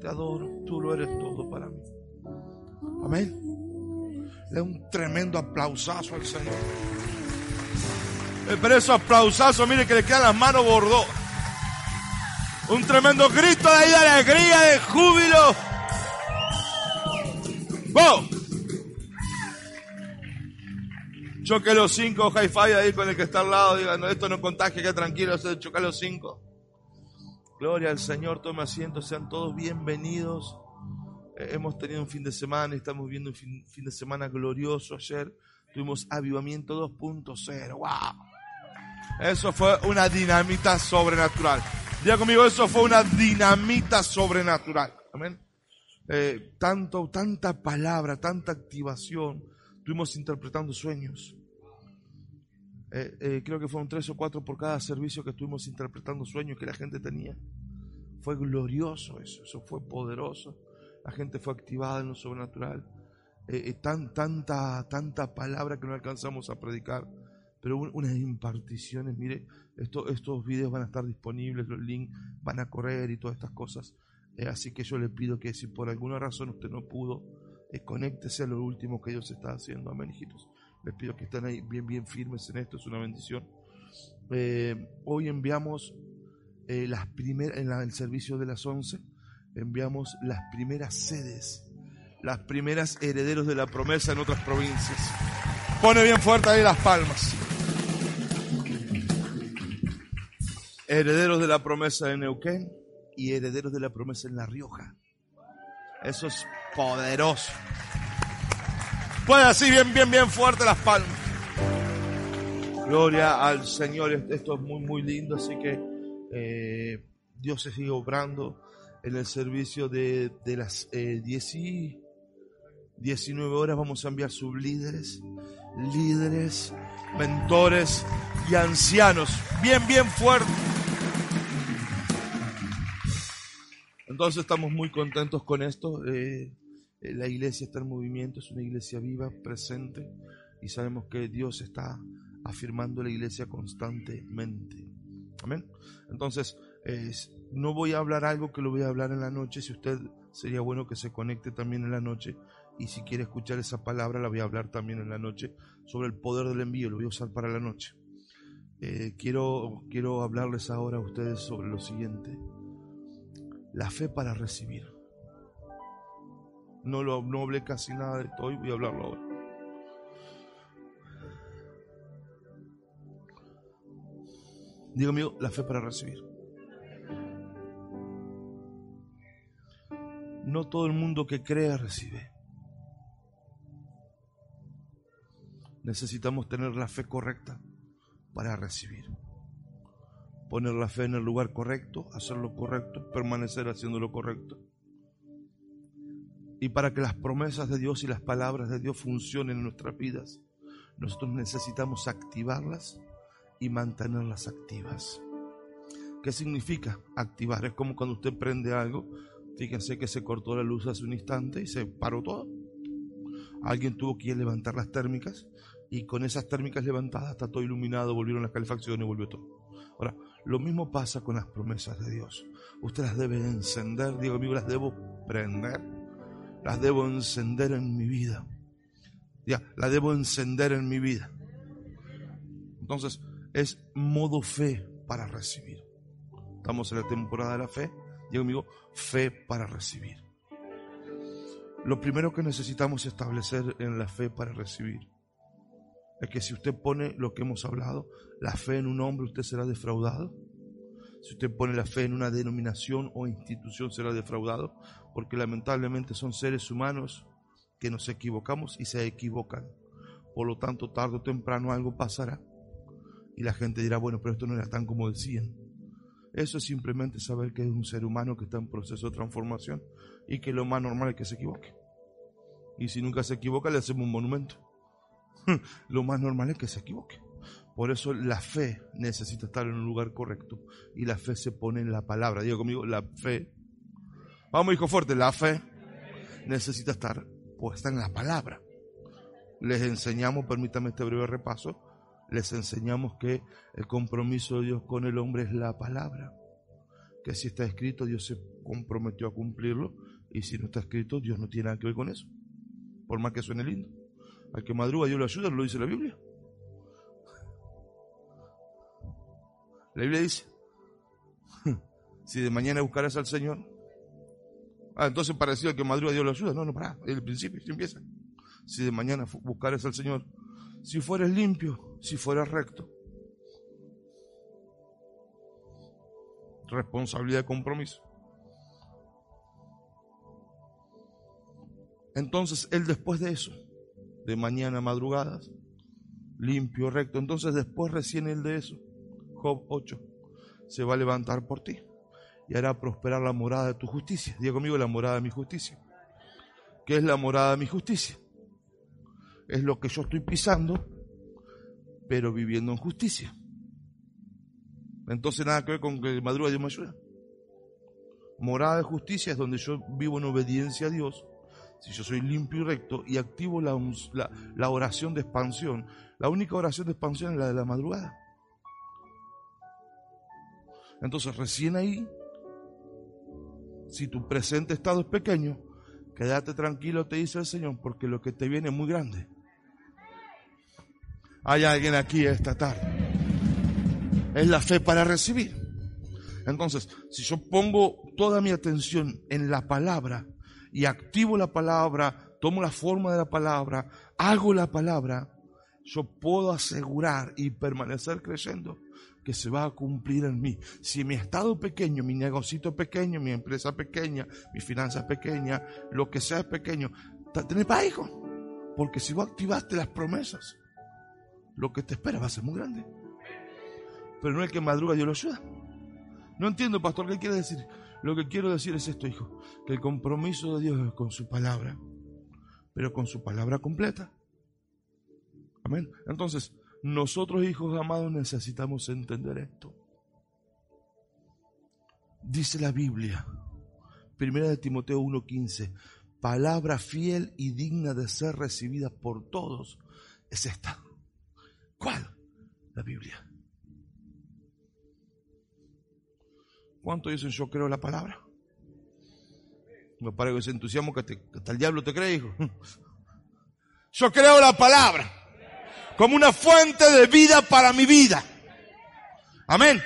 te adoro, tú lo eres todo para mí. Amén. Le un tremendo aplausazo al Señor. Pero esos aplausazo, mire que le quedan las manos bordó. Un tremendo grito de alegría, de júbilo. ¡Wow! Choque los cinco, hi-fi ahí con el que está al lado. Digan, esto no contagia, que tranquilo, choque los cinco. Gloria al Señor, tome asiento, sean todos bienvenidos. Eh, hemos tenido un fin de semana estamos viendo un fin, fin de semana glorioso. Ayer tuvimos avivamiento 2.0. ¡Wow! Eso fue una dinamita sobrenatural. Diga conmigo, eso fue una dinamita sobrenatural. Amén. Eh, tanto, tanta palabra, tanta activación. Estuvimos interpretando sueños. Eh, eh, creo que fueron tres o cuatro por cada servicio que estuvimos interpretando sueños que la gente tenía. Fue glorioso eso, eso fue poderoso. La gente fue activada en lo sobrenatural. tan, tanta, tanta palabra que no alcanzamos a predicar pero unas imparticiones, mire, esto, estos videos van a estar disponibles, los links van a correr y todas estas cosas. Eh, así que yo le pido que si por alguna razón usted no pudo, eh, conéctese a lo último que Dios está haciendo. Amén, hijitos. Les pido que estén ahí bien, bien firmes en esto, es una bendición. Eh, hoy enviamos las primeras, en el servicio de las 11, enviamos las primeras sedes, las primeras herederos de la promesa en otras provincias. Pone bien fuerte ahí las palmas. Herederos de la promesa en Neuquén y herederos de la promesa en La Rioja. Eso es poderoso. Puede así bien, bien, bien fuerte las palmas. Gloria al Señor. Esto es muy, muy lindo. Así que eh, Dios se sigue obrando en el servicio de, las eh, 10 y 19 horas. Vamos a enviar líderes líderes, mentores y ancianos. Bien, bien fuerte. Entonces estamos muy contentos con esto. Eh, la iglesia está en movimiento, es una iglesia viva, presente, y sabemos que Dios está afirmando la iglesia constantemente. Amén. Entonces, no voy a hablar algo que lo voy a hablar en la noche. Si usted sería bueno que se conecte también en la noche y si quiere escuchar esa palabra, la voy a hablar también en la noche sobre el poder del envío, lo voy a usar para la noche. Eh, quiero, quiero hablarles ahora a ustedes sobre lo siguiente. La fe para recibir. No, lo, no hablé casi nada de esto hoy, voy a hablarlo ahora. Digo mío, la fe para recibir. No todo el mundo que crea recibe. necesitamos tener la fe correcta para recibir. Poner la fe en el lugar correcto, hacer lo correcto, permanecer haciendo lo correcto. Y para que las promesas de Dios y las palabras de Dios funcionen en nuestras vidas, nosotros necesitamos activarlas y mantenerlas activas. ¿Qué significa activar? Es como cuando usted prende algo, fíjense que se cortó la luz hace un instante y se paró todo. Alguien tuvo que levantar las térmicas y con esas térmicas levantadas está todo iluminado, volvieron las calefacciones y volvió todo. Ahora, lo mismo pasa con las promesas de Dios. Usted las debe encender, digo amigo, las debo prender, las debo encender en mi vida. Ya, las debo encender en mi vida. Entonces, es modo fe para recibir. Estamos en la temporada de la fe. Digo amigo, fe para recibir. Lo primero que necesitamos establecer en la fe para recibir es que si usted pone lo que hemos hablado, la fe en un hombre, usted será defraudado. Si usted pone la fe en una denominación o institución, será defraudado, porque lamentablemente son seres humanos que nos equivocamos y se equivocan. Por lo tanto, tarde o temprano algo pasará. Y la gente dirá, bueno, pero esto no era tan como decían. Eso es simplemente saber que es un ser humano que está en proceso de transformación y que lo más normal es que se equivoque. Y si nunca se equivoca, le hacemos un monumento. lo más normal es que se equivoque. Por eso la fe necesita estar en un lugar correcto y la fe se pone en la palabra. Digo conmigo, la fe. Vamos, hijo fuerte, la fe necesita estar puesta en la palabra. Les enseñamos, permítame este breve repaso, les enseñamos que el compromiso de Dios con el hombre es la palabra. Que si está escrito, Dios se comprometió a cumplirlo y si no está escrito, Dios no tiene nada que ver con eso. Por más que suene lindo. Al que madruga Dios lo ayuda, lo dice la Biblia. La Biblia dice, si de mañana buscarás al Señor, ah, entonces parecido que madruga Dios lo ayuda. No, no, para, es el principio, si empieza. Si de mañana buscarás al Señor, si fueres limpio, si fueras recto. Responsabilidad de compromiso. Entonces él después de eso, de mañana madrugadas, limpio, recto, entonces después recién él de eso, Job 8, se va a levantar por ti y hará prosperar la morada de tu justicia. Diga conmigo la morada de mi justicia. ¿Qué es la morada de mi justicia? Es lo que yo estoy pisando, pero viviendo en justicia. Entonces nada que ver con que madruga Dios me ayuda. Morada de justicia es donde yo vivo en obediencia a Dios si yo soy limpio y recto y activo la, la, oración de expansión, la única oración de expansión es la de la madrugada. Entonces, recién ahí, si tu presente estado es pequeño, quédate tranquilo, te dice el Señor, porque lo que te viene es muy grande. Hay alguien aquí esta tarde. Es la fe para recibir. Entonces, si yo pongo toda mi atención en la palabra, y activo la palabra, tomo la forma de la palabra, hago la palabra, yo puedo asegurar y permanecer creyendo que se va a cumplir en mí. Si mi estado pequeño, mi negocio pequeño, mi empresa pequeña, mi finanza pequeña, lo que sea es pequeño, tenés para hijo. Porque si vos activaste las promesas, lo que te espera va a ser muy grande. Pero no es que madruga Dios lo ayuda. No entiendo, pastor, ¿qué quiere decir? Lo que quiero decir es esto, hijo, que el compromiso de Dios es con su palabra, pero con su palabra completa. Amén. Entonces, nosotros, hijos amados, necesitamos entender esto. Dice la Biblia, primera de Timoteo 1:15, palabra fiel y digna de ser recibida por todos es esta. ¿Cuál? La Biblia. ¿Cuántos dicen yo creo la palabra? Me parece ese entusiasmo que, hasta el diablo te cree, hijo. Yo creo la palabra como una fuente de vida para mi vida. Amén.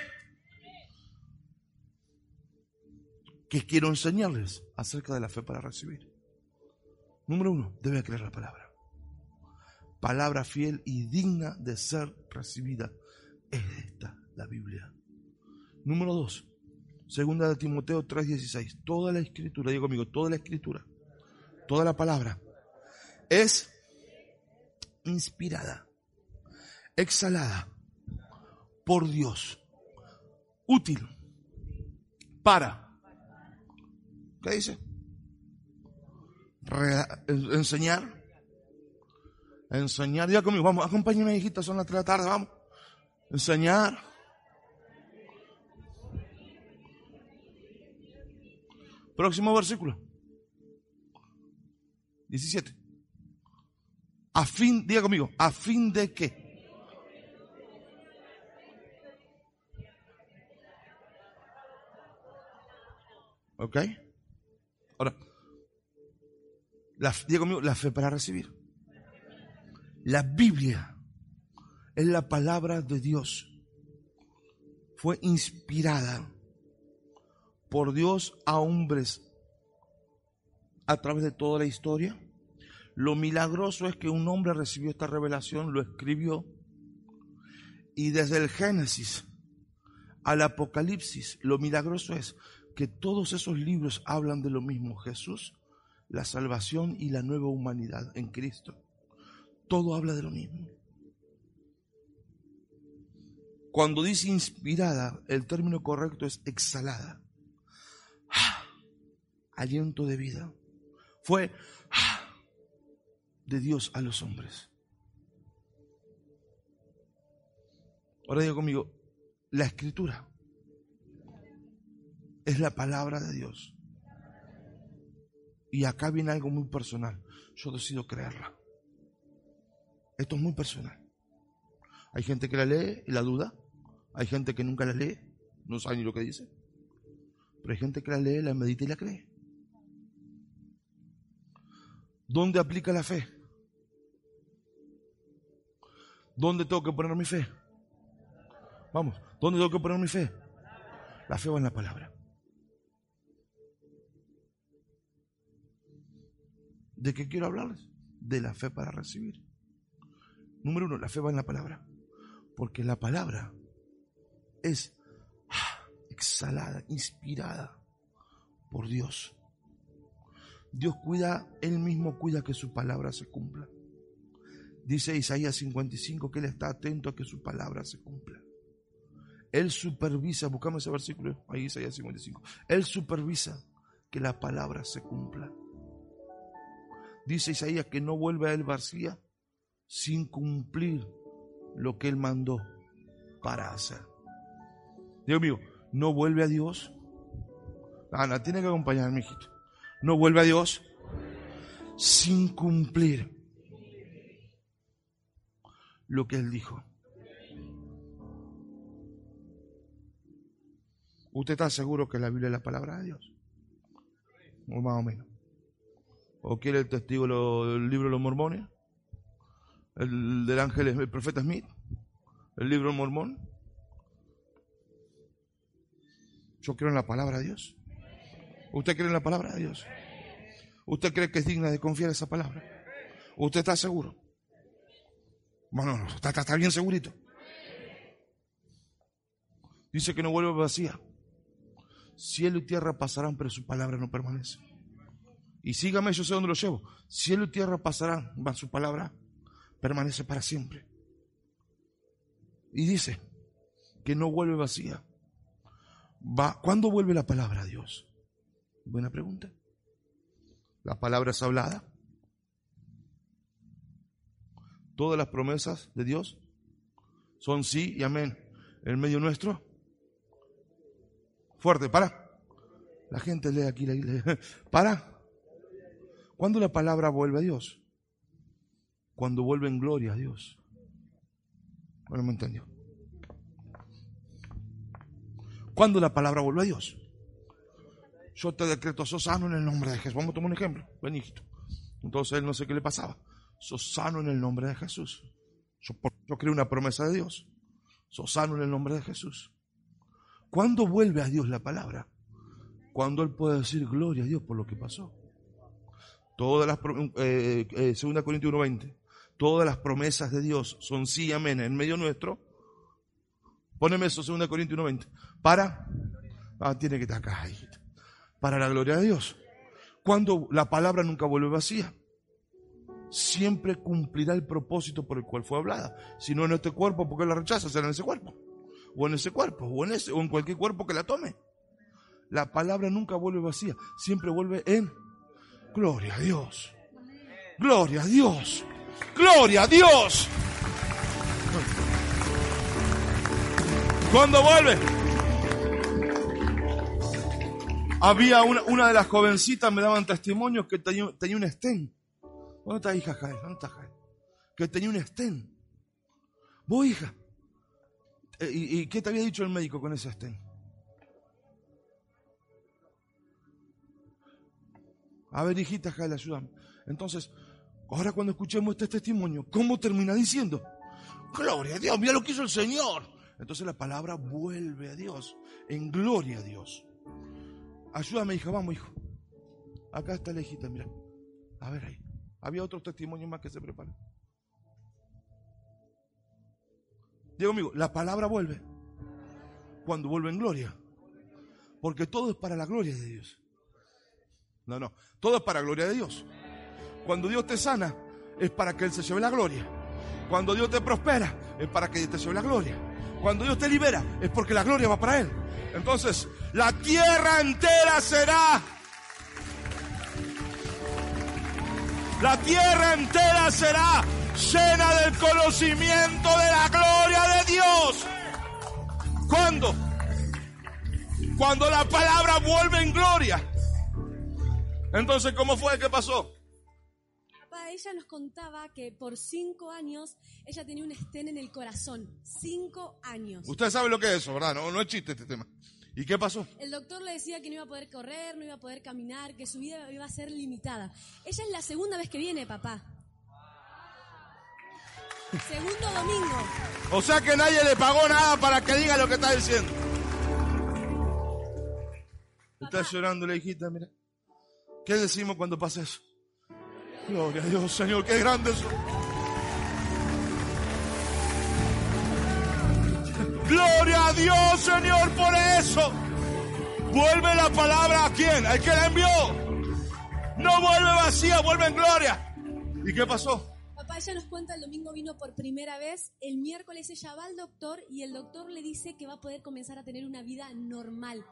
¿Qué quiero enseñarles acerca de la fe para recibir? Número uno, debe creer la palabra. Palabra fiel y digna de ser recibida. Es esta la Biblia. Número dos, Segunda de Timoteo 3:16. Toda la escritura, digo conmigo, toda la escritura, toda la palabra es inspirada, exhalada por Dios, útil para, ¿qué dice? enseñar, enseñar, ya conmigo, vamos, acompáñame hijita, son las 3 de la tarde, vamos, enseñar, Próximo versículo. 17. A fin, diga conmigo, a fin de qué. ¿Ok? Ahora, la, diga la fe para recibir. La Biblia es la palabra de Dios. Fue inspirada por Dios a hombres a través de toda la historia. Lo milagroso es que un hombre recibió esta revelación, lo escribió, y desde el Génesis al Apocalipsis, lo milagroso es que todos esos libros hablan de lo mismo, Jesús, la salvación y la nueva humanidad en Cristo. Todo habla de lo mismo. Cuando dice inspirada, el término correcto es exhalada aliento de vida. Fue de Dios a los hombres. Ahora digo conmigo, la escritura es la palabra de Dios. Y acá viene algo muy personal. Yo decido creerla. Esto es muy personal. Hay gente que la lee y la duda. Hay gente que nunca la lee, no sabe ni lo que dice. Pero hay gente que la lee, la medita y la cree. ¿Dónde aplica la fe? ¿Dónde tengo que poner mi fe? Vamos, ¿dónde tengo que poner mi fe? La fe va en la palabra. ¿De qué quiero hablarles? De la fe para recibir. Número uno, la fe va en la palabra. Porque la palabra es ah, exhalada, inspirada por Dios. Dios cuida, Él mismo cuida que su palabra se cumpla. Dice Isaías 55 que Él está atento a que su palabra se cumpla. Él supervisa, buscamos ese versículo, ahí Isaías 55. Él supervisa que la palabra se cumpla. Dice Isaías que no vuelve a Él vacía sin cumplir lo que Él mandó para hacer. Dios mío, no vuelve a Dios. Ana, tiene que acompañarme, hijito. No vuelve a Dios sin cumplir lo que Él dijo. ¿Usted está seguro que la Biblia es la palabra de Dios? O más o menos. ¿O quiere el testigo del libro de los mormones? ¿El del ángel, el profeta Smith? ¿El libro mormón? Yo creo en la palabra de Dios. ¿Usted cree en la palabra de Dios? ¿Usted cree que es digna de confiar esa palabra? ¿Usted está seguro? Bueno, está, está bien segurito. Dice que no vuelve vacía. Cielo y tierra pasarán, pero su palabra no permanece. Y sígame, yo sé dónde lo llevo. Cielo y tierra pasarán, va su palabra permanece para siempre. Y dice que no vuelve vacía. Va, ¿Cuándo vuelve la palabra a Dios? Buena pregunta. La palabra es hablada. Todas las promesas de Dios son sí y amén. En medio nuestro. Fuerte, para. La gente lee aquí, lee. Para. ¿Cuándo la palabra vuelve a Dios? Cuando vuelve en gloria a Dios. Bueno, me entendió. ¿Cuándo la palabra vuelve a Dios? Yo te decreto, sos sano en el nombre de Jesús. Vamos a tomar un ejemplo. Ven, hijito. Entonces él no sé qué le pasaba. Sos sano en el nombre de Jesús. Yo, yo creo una promesa de Dios. Sos sano en el nombre de Jesús. ¿Cuándo vuelve a Dios la palabra? Cuando Él puede decir gloria a Dios por lo que pasó. Todas las, eh, eh, 2 Corintios 1.20, todas las promesas de Dios son sí y amén en medio nuestro. Póneme eso, 2 Corintios 1.20. Para, ah, tiene que estar acá, hijita para la gloria de Dios. Cuando la palabra nunca vuelve vacía, siempre cumplirá el propósito por el cual fue hablada. Si no en este cuerpo, ¿por qué la rechaza? Será en ese cuerpo. O en ese cuerpo, o en ese, o en cualquier cuerpo que la tome. La palabra nunca vuelve vacía, siempre vuelve en gloria a Dios. Gloria a Dios. Gloria a Dios. ¿Cuándo vuelve? Había una, una de las jovencitas, me daban testimonio que tenía, tenía un estén. ¿Dónde está hija Jael? ¿Dónde está Jael? Que tenía un estén. ¿Vos, hija? Eh, ¿Y, ¿Y, qué te había dicho el médico con ese estén? A ver, hijita Jael, ayúdame. Entonces, ahora cuando escuchemos este testimonio, ¿cómo termina diciendo? Gloria a Dios, mira lo que hizo el Señor. Entonces la palabra vuelve a Dios, en gloria a Dios. Ayúdame, hija, vamos, hijo. Acá está la hijita, mira. A ver ahí. Había otros testimonios más que se preparan. Diego amigo, la palabra vuelve cuando vuelve en gloria. Porque todo es para la gloria de Dios. No, no, todo es para gloria de Dios. Cuando Dios te sana, es para que Él se lleve la gloria. Cuando Dios te prospera, es para que Él te lleve la gloria. Cuando Dios te libera, es porque la gloria va para Él. Entonces, la tierra entera será. La tierra entera será llena del conocimiento de la gloria de Dios. ¿Cuándo? Cuando la palabra vuelve en gloria. Entonces, ¿cómo fue? ¿Qué pasó? ella nos contaba que por cinco años ella tenía un estén en el corazón. Cinco años. Usted sabe lo que es eso, ¿verdad? No, no es chiste este tema. ¿Y qué pasó? El doctor le decía que no iba a poder correr, no iba a poder caminar, que su vida iba a ser limitada. Ella es la segunda vez que viene, papá. Segundo domingo. O sea que nadie le pagó nada para que diga lo que está diciendo. Está llorando la hijita, mira. ¿Qué decimos cuando pasa eso? Gloria a Dios, Señor, qué grande eso. Gloria a Dios, Señor, por eso. Vuelve la palabra a quién? Al que la envió. No vuelve vacía, vuelve en gloria. ¿Y qué pasó? Papá, ella nos cuenta, el domingo vino por primera vez, el miércoles ella va al doctor y el doctor le dice que va a poder comenzar a tener una vida normal.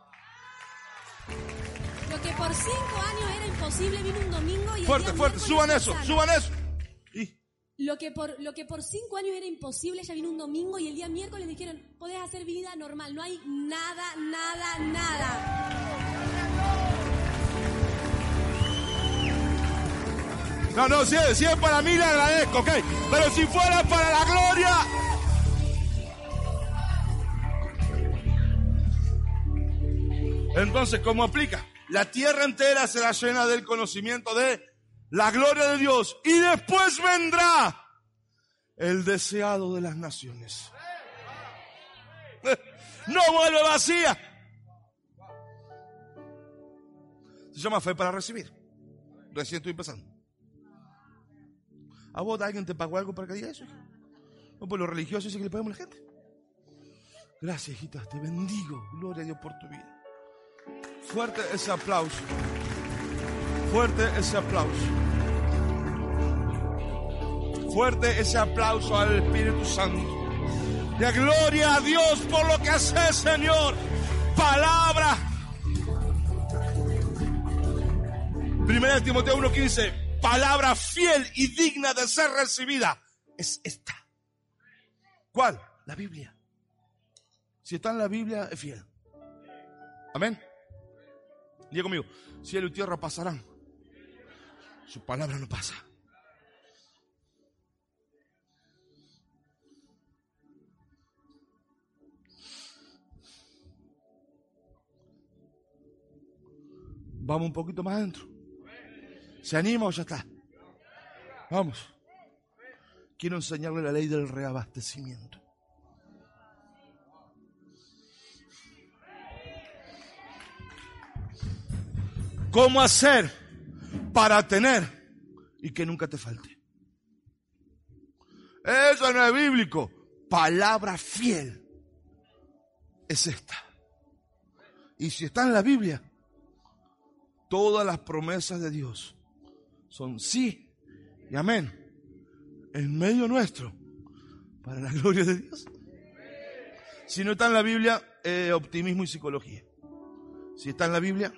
Lo que por cinco años era imposible, vino un domingo y... el Fuerte, día fuerte, suban eso, sana. suban eso. Y Lo que, por, lo que por cinco años era imposible, ella vino un domingo y el día miércoles dijeron, podés hacer vida normal, no hay nada, nada, nada. No, no, si es, si es para mí le agradezco, ok. Pero si fuera para la gloria. Entonces, ¿cómo aplica? La tierra entera será llena del conocimiento de la gloria de Dios. Y después vendrá el deseado de las naciones. No vuelve vacía. Se llama fe para recibir. Recién estoy empezando. ¿A vos alguien te pagó algo para que diga eso? No, pues los religiosos dicen que le pagamos a la gente. Gracias, hijita. Te bendigo. Gloria a Dios por tu vida. Fuerte ese aplauso. Fuerte ese aplauso. Fuerte ese aplauso al Espíritu Santo. De gloria a Dios por lo que hace, Señor. Palabra. Primera de Timoteo 1.15. Palabra fiel y digna de ser recibida. Es esta. ¿Cuál? La Biblia. Si está en la Biblia, es fiel. Amén. Diga conmigo, cielo y tierra pasarán. Su palabra no pasa. Vamos un poquito más adentro. ¿Se anima o ya está? Vamos. Quiero enseñarle la ley del reabastecimiento. ¿Cómo hacer para tener y que nunca te falte? Eso no es bíblico. Palabra fiel es esta. Y si está en la Biblia, todas las promesas de Dios son sí y amén en medio nuestro para la gloria de Dios. Si no está en la Biblia, eh, optimismo y psicología. Si está en la Biblia,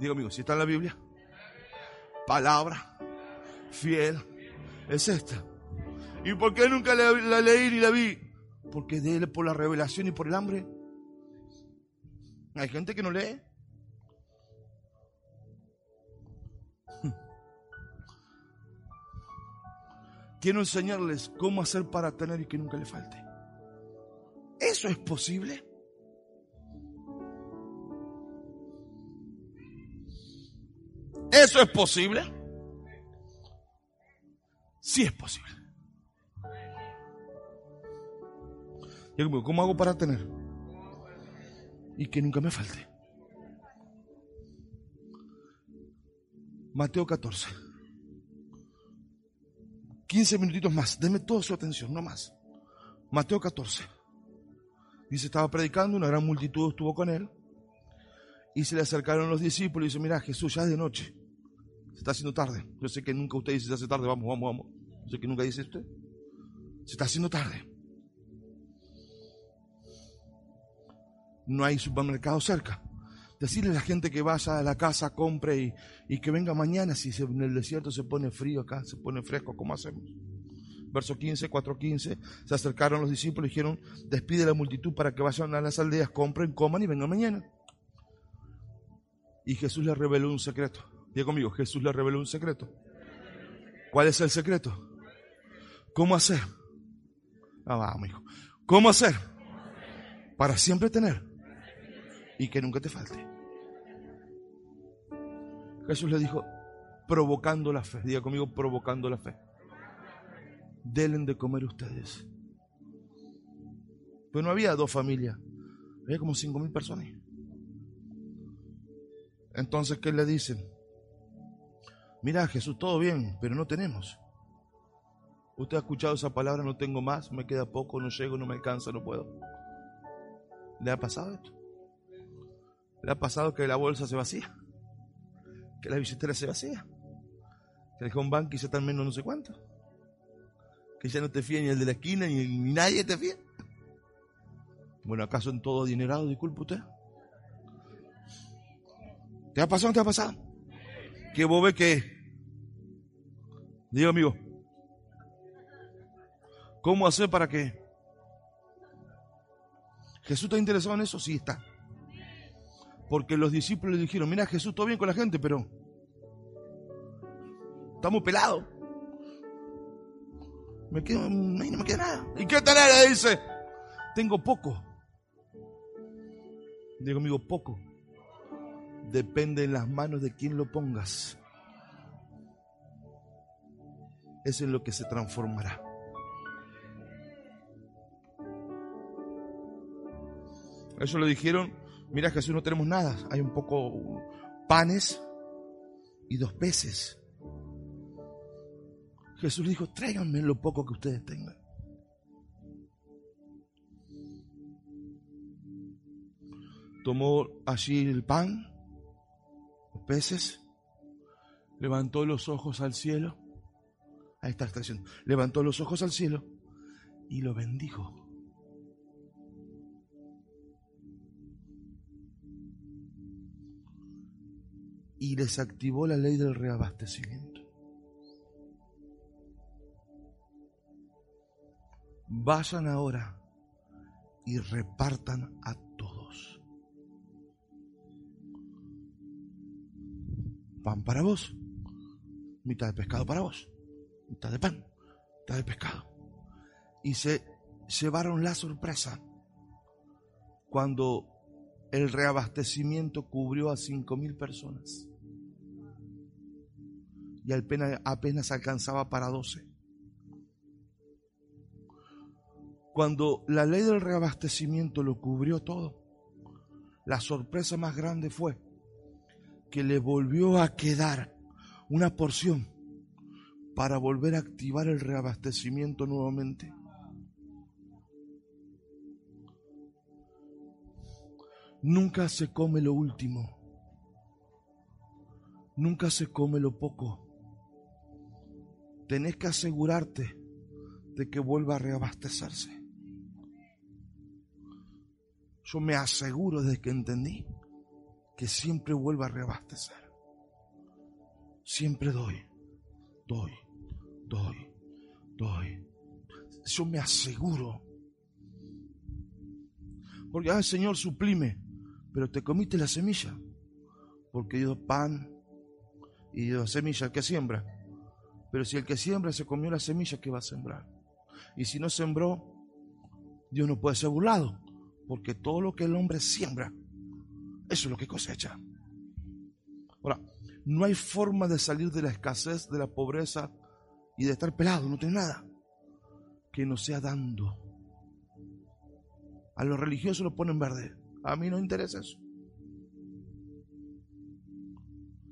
digo amigo, si está en la Biblia, palabra fiel es esta. ¿Y por qué nunca la, la leí ni la vi? Porque de él, por la revelación y por el hambre. Hay gente que no lee. Quiero enseñarles cómo hacer para tener y que nunca le falte. ¿Eso es posible? ¿Eso es posible? Sí es posible. ¿cómo hago para tener? Y que nunca me falte. Mateo 14. 15 minutitos más. Denme toda su atención, no más. Mateo 14. Dice, estaba predicando, una gran multitud estuvo con él. Y se le acercaron los discípulos y dice, mira, Jesús, ya es de noche. Se está haciendo tarde. Yo sé que nunca usted dice, se hace tarde, vamos, vamos, vamos. Yo sé que nunca dice usted. Se está haciendo tarde. No hay supermercado cerca. Decirle a la gente que vaya a la casa, compre y, y que venga mañana. Si en el desierto se pone frío acá, se pone fresco, ¿cómo hacemos? Verso 15, 4.15. Se acercaron los discípulos y dijeron, despide la multitud para que vayan a las aldeas, compren, coman y vengan mañana. Y Jesús le reveló un secreto. Diga conmigo, Jesús le reveló un secreto. ¿Cuál es el secreto? ¿Cómo hacer? Ah, vamos, hijo. ¿Cómo hacer? Para siempre tener y que nunca te falte. Jesús le dijo, provocando la fe, diga conmigo, provocando la fe. Delen de comer ustedes. Pero no había dos familias, había como cinco mil personas. Entonces, ¿qué le dicen? Mira, Jesús, todo bien, pero no tenemos. Usted ha escuchado esa palabra, no tengo más, me queda poco, no llego, no me alcanza, no puedo. ¿Le ha pasado esto? ¿Le ha pasado que la bolsa se vacía? ¿Que la billetera se vacía? ¿Que el home bank se está menos no sé cuánto? ¿Que ya no te fía ni el de la esquina ni, ni nadie te fía? Bueno, ¿acaso en todo adinerado, disculpe usted? ¿Te ha pasado o no te ha pasado? Que vos ves que... Digo, amigo, ¿cómo hacer para que... ¿Jesús está interesado en eso? Sí, está. Porque los discípulos le dijeron, mira, Jesús, todo bien con la gente, pero estamos pelados. Me quedo, no me queda nada. ¿Y qué tenés? Dice, tengo poco. Digo, amigo, poco. Depende en las manos de quien lo pongas. Eso es lo que se transformará. Eso lo dijeron, mira Jesús, no tenemos nada. Hay un poco panes y dos peces. Jesús dijo, tráiganme lo poco que ustedes tengan. Tomó allí el pan, peces, levantó los ojos al cielo. Ahí está expresión. Levantó los ojos al cielo y lo bendijo. Y desactivó la ley del reabastecimiento. Vayan ahora y repartan a Pan para vos, mitad de pescado para vos, mitad de pan, mitad de pescado. Y se llevaron la sorpresa cuando el reabastecimiento cubrió a cinco mil personas y apenas, apenas alcanzaba para doce. Cuando la ley del reabastecimiento lo cubrió todo, la sorpresa más grande fue que le volvió a quedar una porción para volver a activar el reabastecimiento nuevamente. Nunca se come lo último. Nunca se come lo poco. Tenés que asegurarte de que vuelva a reabastecerse. Yo me aseguro desde que entendí que siempre vuelva a reabastecer. Siempre doy, doy, doy, doy. Yo me aseguro. Porque, ah, Señor, suplime, pero te comiste la semilla. Porque Dios pan y Dios semilla que siembra. Pero si el que siembra se comió la semilla, ¿qué va a sembrar? Y si no sembró, Dios no puede ser burlado. Porque todo lo que el hombre siembra, eso es lo que cosecha. Ahora, no hay forma de salir de la escasez, de la pobreza y de estar pelado, no tiene nada, que no sea dando. A los religiosos lo ponen verde. A mí no interesa eso.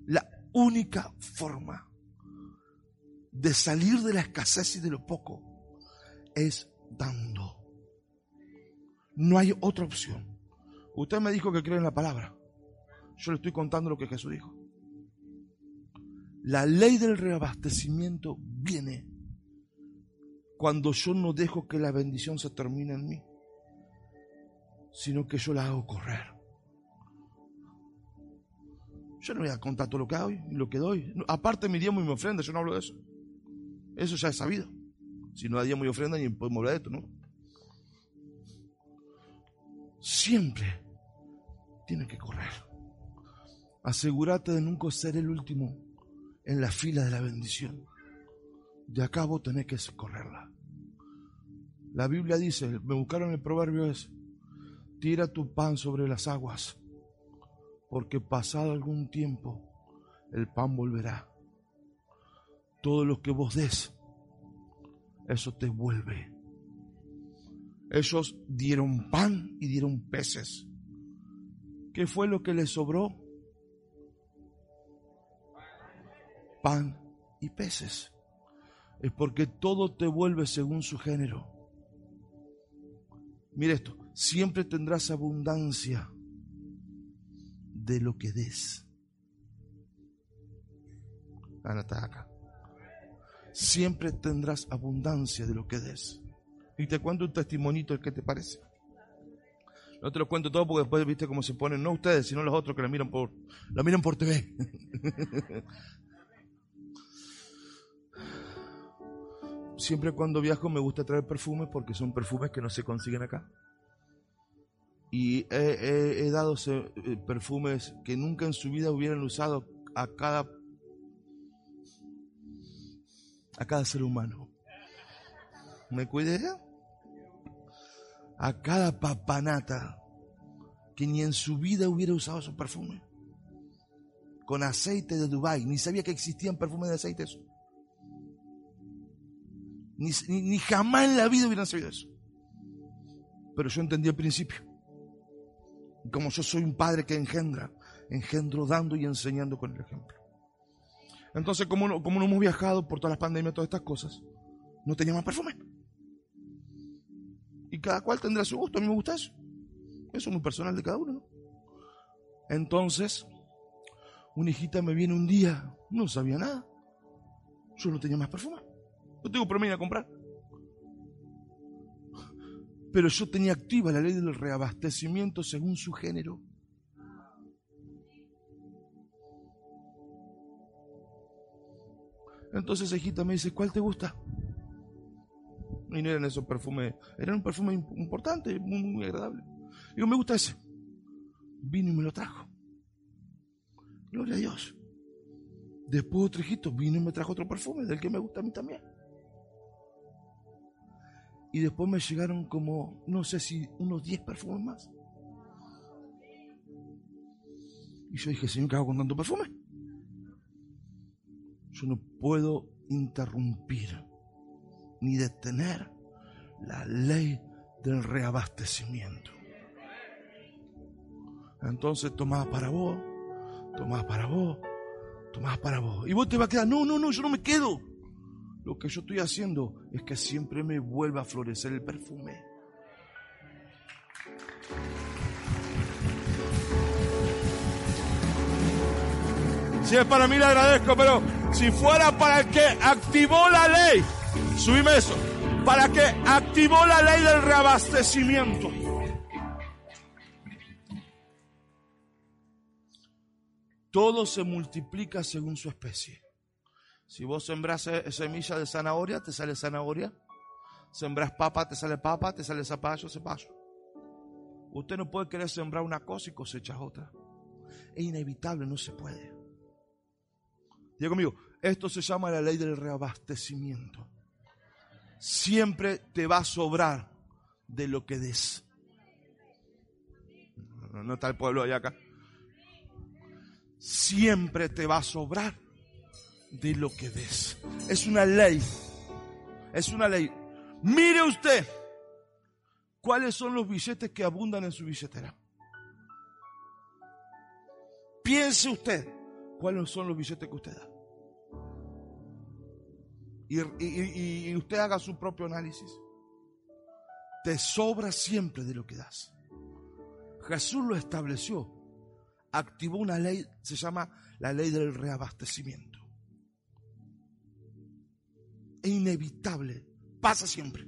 La única forma de salir de la escasez y de lo poco es dando. No hay otra opción. Usted me dijo que cree en la palabra. Yo le estoy contando lo que Jesús dijo. La ley del reabastecimiento viene cuando yo no dejo que la bendición se termine en mí, sino que yo la hago correr. Yo no voy a contar todo lo que hago y lo que doy. Aparte mi diezmo y mi ofrenda, yo no hablo de eso. Eso ya es sabido. Si no da diezmo y ofrenda, ni podemos hablar de esto, ¿no? Siempre tiene que correr. Asegúrate de nunca ser el último en la fila de la bendición. De acá vos tenés que correrla. La Biblia dice, me buscaron el proverbio es, tira tu pan sobre las aguas porque pasado algún tiempo el pan volverá. Todo lo que vos des, eso te vuelve. Ellos dieron pan y dieron peces. ¿Qué fue lo que les sobró? Pan y peces. Es porque todo te vuelve según su género. Mire esto, siempre tendrás abundancia de lo que des. Anata acá. Siempre tendrás abundancia de lo que des. Y te cuento un testimonito, ¿qué te parece? No te lo cuento todo porque después viste cómo se ponen, no ustedes, sino los otros que la miran por, la miran por TV. Siempre cuando viajo me gusta traer perfumes porque son perfumes que no se consiguen acá. Y he, dado eh, perfumes que nunca en su vida hubieran usado a cada a cada ser humano. ¿Me cuidé? A cada papanata que ni en su vida hubiera usado su perfume. Con aceite de Dubai, ni sabía que existían perfumes de aceite eso. Ni, ni jamás en la vida hubieran sabido eso. Pero yo entendí el principio como yo soy un padre que engendra, engendro dando y enseñando con el ejemplo. Entonces, como no, como no hemos viajado por todas las pandemias, todas estas cosas, no teníamos perfume. Y cada cual tendrá su gusto. A mí me gusta eso. Eso es muy personal de cada uno. Entonces, una hijita me viene un día, no sabía nada. Yo no tenía más perfume. No tengo problema a comprar. Pero yo tenía activa la ley del reabastecimiento según su género. Entonces hijita me dice, ¿cuál te gusta? Y no eran esos perfumes, eran un perfume importante, muy, muy agradable. Digo, me gusta ese. Vino y me lo trajo. Gloria a Dios. Después otro hijito vino y me trajo otro perfume, del que me gusta a mí también. Y después me llegaron como, no sé si unos 10 perfumes más. Y yo dije, Señor, ¿qué hago con tanto perfume? Yo no puedo interrumpir ni detener la ley del reabastecimiento. Entonces tomás para vos, tomás para vos, tomás para vos. Y vos te vas a quedar, no, no, no, yo no me quedo. Lo que yo estoy haciendo es que siempre me vuelva a florecer el perfume. Si es para mí, le agradezco, pero si fuera para que activó la ley, subime eso, para que activó la ley del reabastecimiento. Todo se multiplica según su especie. Si vos sembras semilla de zanahoria, te sale zanahoria. Sembras papa, te sale papa, te sale zapallo, zapallo. Usted no puede querer sembrar una cosa y cosechar otra. Es inevitable, no se puede. Diga conmigo, esto se llama la ley del reabastecimiento. Siempre te va a sobrar de lo que des. No está el pueblo allá acá. Siempre te va a sobrar de lo que des. Es una ley. Es una ley. Mire usted cuáles son los billetes que abundan en su billetera. Piense usted cuáles son los billetes que usted da. Y, usted haga su propio análisis. Te sobra siempre de lo que das. Jesús lo estableció. Activó una ley, se llama la ley del reabastecimiento es inevitable, pasa siempre.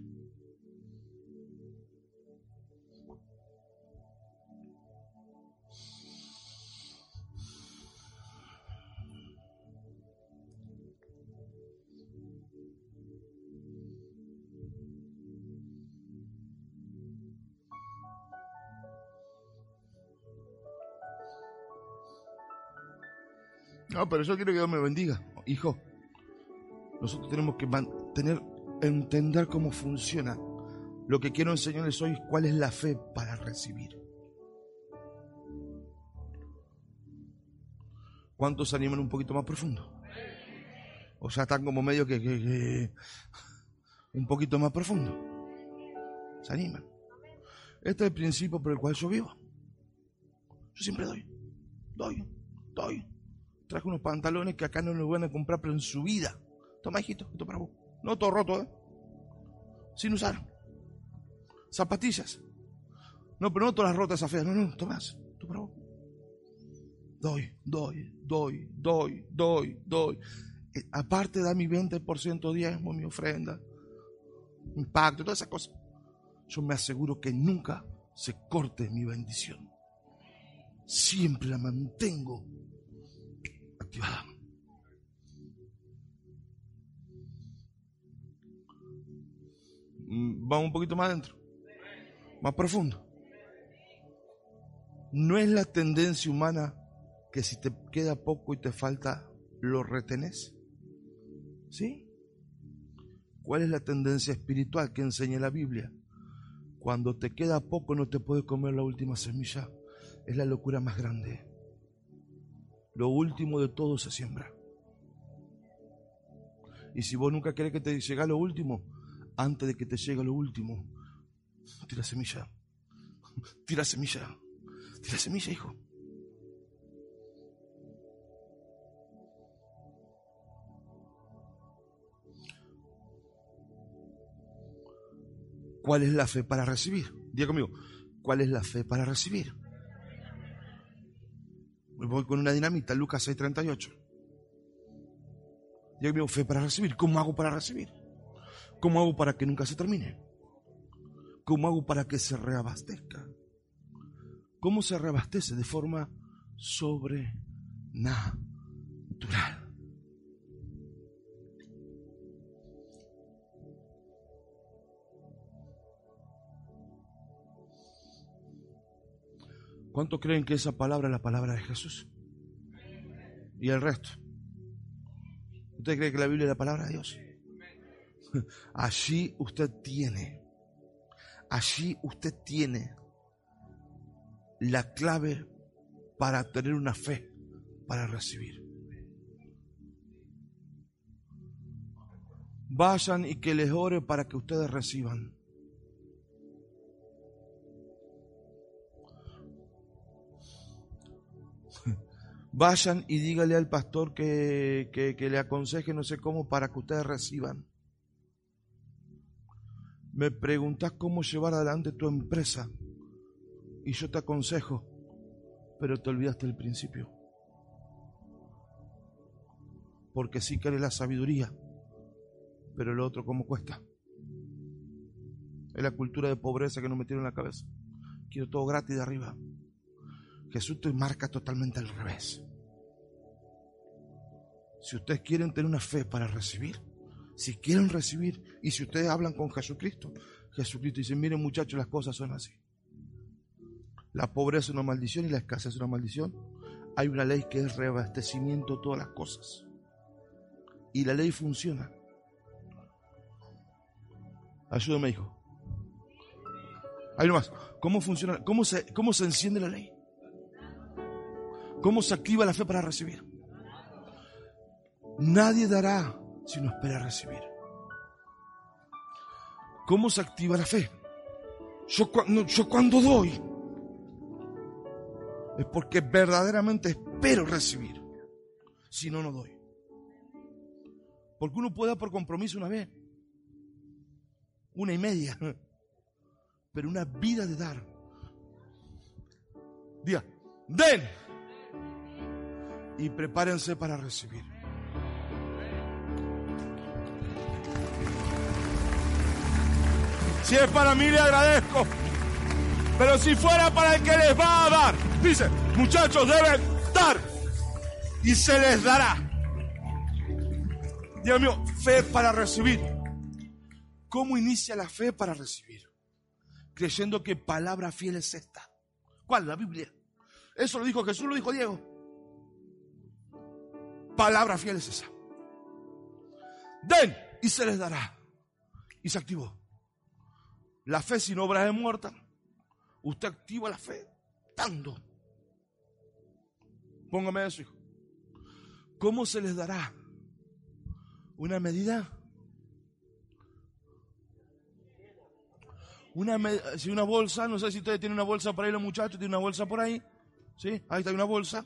No, pero yo quiero que Dios me bendiga, hijo. Nosotros tenemos que tener, entender cómo funciona. Lo que quiero enseñarles hoy es cuál es la fe para recibir. ¿Cuántos se animan un poquito más profundo? O sea, están como medio que, que- que- un poquito más profundo. Se animan. Este es el principio por el cual yo vivo. Yo siempre doy, doy, doy. Traje unos pantalones que acá no los van a comprar, pero en su vida. Toma, hijito, esto para vos. No todo roto, ¿eh? Sin usar. Zapatillas. No, pero no todas las rotas esas feas. No, no, tomás. Tú para vos. Doy, doy, doy, doy, doy, doy. Eh, aparte da mi 20% diezmo, mi ofrenda, mi pacto, todas esas cosas. Yo me aseguro que nunca se corte mi bendición. Siempre la mantengo Mm, Vamos un poquito más adentro, más profundo. No es la tendencia humana que si te queda poco y te falta, lo retenés. ¿Sí? ¿Cuál es la tendencia espiritual que enseña la Biblia? Cuando te queda poco no te puedes comer la última semilla. Es la locura más grande. Lo último de todo se siembra. Y si vos nunca querés que te llegue lo último, antes de que te llegue lo último, tira semilla. Tira semilla. Tira semilla, hijo. ¿Cuál es la fe para recibir? Diga conmigo, ¿cuál es la fe para recibir? Voy con una dinamita, Lucas 6:38. Diga conmigo, fe para recibir. ¿Cómo hago para recibir? ¿Cómo hago para que nunca se termine? ¿Cómo hago para que se reabastezca? ¿Cómo se reabastece? De forma sobrenatural. ¿Cuántos creen que esa palabra es la palabra de Jesús? Y el resto. ¿Usted cree que la Biblia es la palabra de Dios? Allí usted tiene, allí usted tiene la clave para tener una fe, para recibir. Vayan y que les ore para que ustedes reciban. Vayan y dígale al pastor que, que, le aconseje no sé cómo para que ustedes reciban. Me preguntas cómo llevar adelante tu empresa y yo te aconsejo, pero te olvidaste del principio. Porque sí querés la sabiduría, pero lo otro cómo cuesta. Es la cultura de pobreza que nos metieron en la cabeza. Quiero todo gratis de arriba. Jesús te marca totalmente al revés. Si ustedes quieren tener una fe para recibir, si quieren recibir, y si ustedes hablan con Jesucristo, Jesucristo dice, miren muchachos, las cosas son así. La pobreza es una maldición y la escasez es una maldición. Hay una ley que es reabastecimiento de todas las cosas. Y la ley funciona. Ayúdame, hijo. Hay más. ¿Cómo funciona? ¿Cómo se, ¿Cómo se enciende la ley? ¿Cómo se activa la fe para recibir? Nadie dará si no espera recibir. ¿Cómo se activa la fe? Yo cuando, doy es porque verdaderamente espero recibir. Si no, no doy. Porque uno puede dar por compromiso una vez, una y media, pero una vida de dar. Diga, den y prepárense para recibir. Si es para mí, le agradezco. Pero si fuera para el que les va a dar, dice, muchachos deben dar y se les dará. Dios mío, fe para recibir. ¿Cómo inicia la fe para recibir? Creyendo que palabra fiel es esta. ¿Cuál? La Biblia. Eso lo dijo Jesús, lo dijo Diego. Palabra fiel es esa. Den y se les dará. Y se activó. La fe sin obras es muerta. Usted activa la fe dando. Póngame eso, hijo. ¿Cómo se les dará? ¿Una medida? Una, si una bolsa, no sé si ustedes tienen una bolsa por ahí, los muchachos tienen una bolsa por ahí. ¿Sí? Ahí está una bolsa.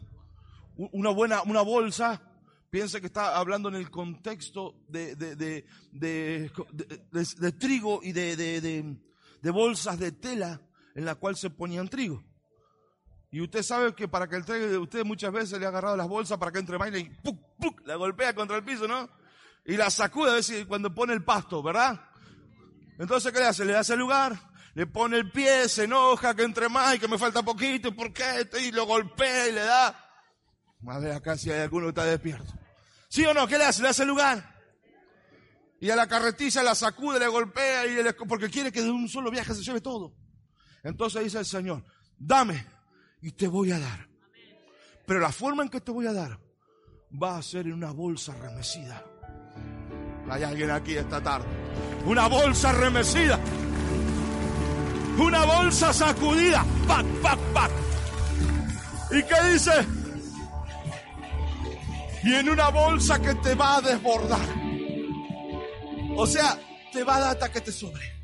Una buena, una bolsa. Piensa que está hablando en el contexto de, de, de, de trigo y de, bolsas de tela en la cual se ponían trigo. Y usted sabe que para que el trigo, usted muchas veces le ha agarrado las bolsas para que entre más y ¡puc, la golpea contra el piso, ¿no? Y la sacude a veces cuando pone el pasto, ¿verdad? Entonces, ¿qué le hace? Le hace lugar, le pone el pie, se enoja, que entre más y que me falta poquito, ¿por qué? Y lo golpea y le da. Madre, acá si hay alguno que está despierto. ¿Sí o no? ¿Qué le hace? Le hace lugar. Y a la carretilla la sacude, le golpea y le, porque quiere que de un solo viaje se lleve todo. Entonces dice el Señor, dame y te voy a dar. Pero la forma en que te voy a dar va a ser en una bolsa remecida. Hay alguien aquí esta tarde. Una bolsa remecida. Una bolsa sacudida. ¡Pac, pac, pac! ¿Y qué dice? Y en una bolsa que te va a desbordar. O sea, te va a dar hasta que te sobre.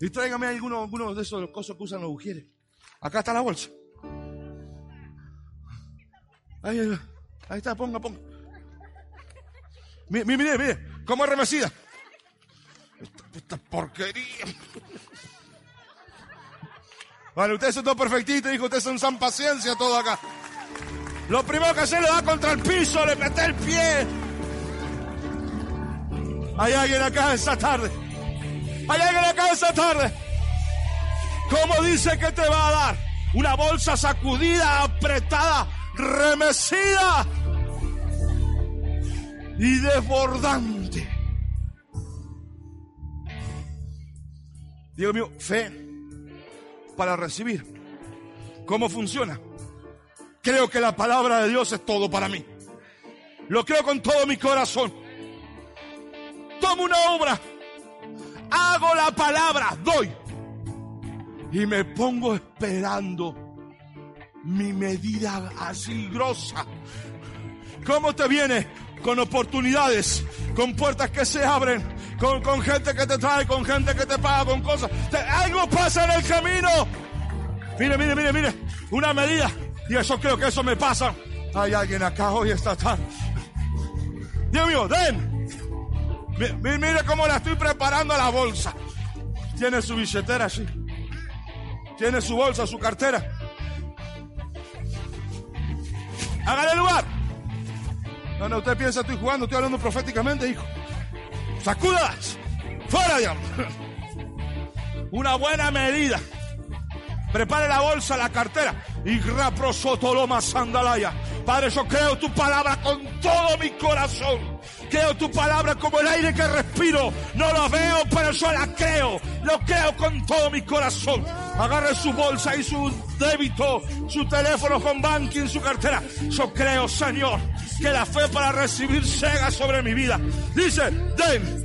Y tráigame alguno, alguno de esos cosas que usan los mujeres. Acá está la bolsa. Ahí, ahí está, ponga, ponga. Mire, mire, mire, cómo es remecida. Esta, porquería. Vale, ustedes son todos perfectitos, dijo, ustedes son san paciencia todo acá. Lo primero que hace le da contra el piso, le mete el pie. Hay alguien acá esta tarde. Hay alguien acá esta tarde. ¿Cómo dice que te va a dar? Una bolsa sacudida, apretada, remecida y desbordante. Dios mío, fe para recibir. ¿Cómo funciona? Creo que la palabra de Dios es todo para mí. Lo creo con todo mi corazón. Tomo una obra, hago la palabra, doy. Y me pongo esperando mi medida así grosa. ¿Cómo te viene? con oportunidades, con puertas que se abren, con, con gente que te trae, con gente que te paga, con cosas. algo pasa en el camino. Mire, mire, mire, mire. Una medida. Y eso creo que eso me pasa. Hay alguien acá hoy esta tarde. Dios mío, den. Mire, cómo la estoy preparando a la bolsa. Tiene su billetera así. Tiene su bolsa, su cartera. Hágale lugar. No, no, usted piensa, estoy jugando, estoy hablando proféticamente, hijo. Sacudas. Fuera, diablo. Una buena medida. Prepare la bolsa, la cartera. Y raprosotoloma sandalaya. Padre, yo creo tu palabra con todo mi corazón. Creo tu palabra como el aire que respiro. No lo veo, pero yo la creo. Lo creo con todo mi corazón. Agarre su bolsa y su débito, su teléfono con banking, su cartera. Yo creo, Señor, que la fe para recibir llega sobre mi vida. Dice, den,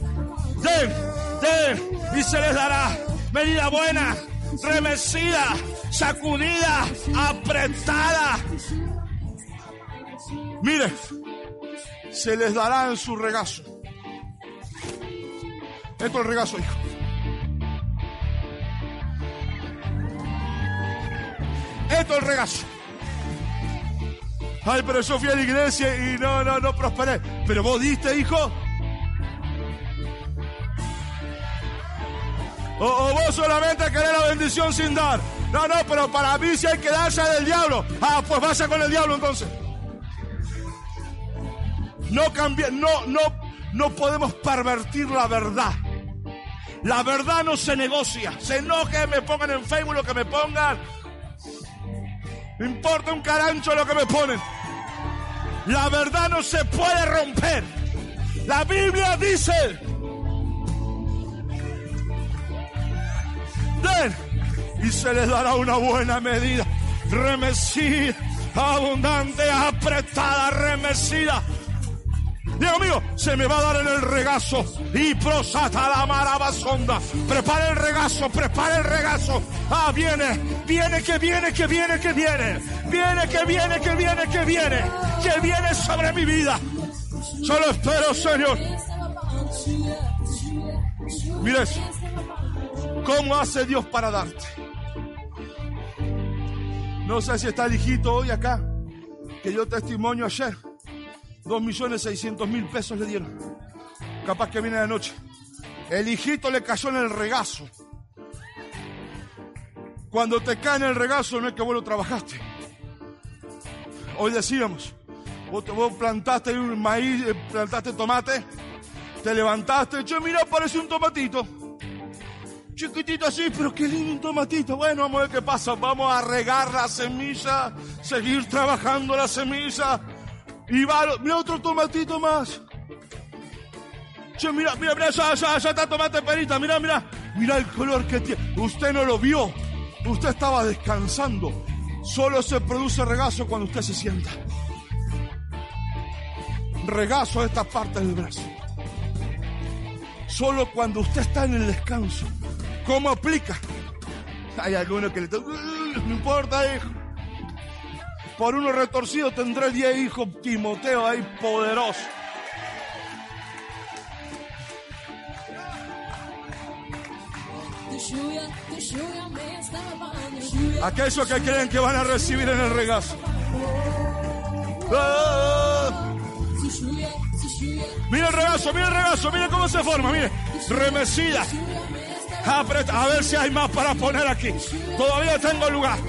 den, den, y se les dará medida buena, remecida, sacudida, apretada. Mire, se les dará en su regazo. Esto es el regazo, hijo. Esto es el regazo. Ay, pero yo fui a la iglesia y no, no, no prosperé. Pero vos diste, hijo. O, vos solamente querés la bendición sin dar. No, no, pero para mí si hay que darse del diablo. Ah, pues vaya con el diablo entonces. No cambia, no, no, no podemos pervertir la verdad. La verdad no se negocia. Se enoje, me pongan en Facebook lo que me pongan. Me importa un carancho lo que me ponen. La verdad no se puede romper. La Biblia dice, y se les dará una buena medida, remecida, abundante, apretada, remecida. Dios mío, se me va a dar en el regazo. Y prosata la marabasonda. Prepara el regazo, prepara el regazo. Ah, viene, viene, que viene, que viene, que viene. Viene, que viene, que viene, que viene. Que viene sobre mi vida. Solo espero, Señor. Mira eso. ¿Cómo hace Dios para darte? No sé si está el hijito hoy acá, que yo testimonio ayer. Dos millones seiscientos mil pesos le dieron. Capaz que viene de noche. El hijito le cayó en el regazo. Cuando te cae en el regazo no es que vos lo trabajaste. Hoy decíamos, vos, plantaste un maíz, eh, plantaste tomate, te levantaste, yo mira, parece un tomatito. Chiquitito así, pero qué lindo un tomatito. Bueno, vamos a ver qué pasa. Vamos a regar la semilla, seguir trabajando la semilla. Y va, mira otro tomatito más. Che, mira, mira, mira, ya, ya, ya está tomate perita, mira, mira. Mira el color que tiene. Usted no lo vio. Usted estaba descansando. Solo se produce regazo cuando usted se sienta. Regazo a esta parte del brazo. Solo cuando usted está en el descanso. ¿Cómo aplica? Hay algunos que le tocan, no importa, hijo. Por uno retorcido tendré diez hijos, Timoteo ahí poderoso. Aquellos que creen que van a recibir en el regazo. Ah. Mira el regazo, mira el regazo, mira cómo se forma, mire. Remesida. Apreta, a ver si hay más para poner aquí. Todavía tengo lugar.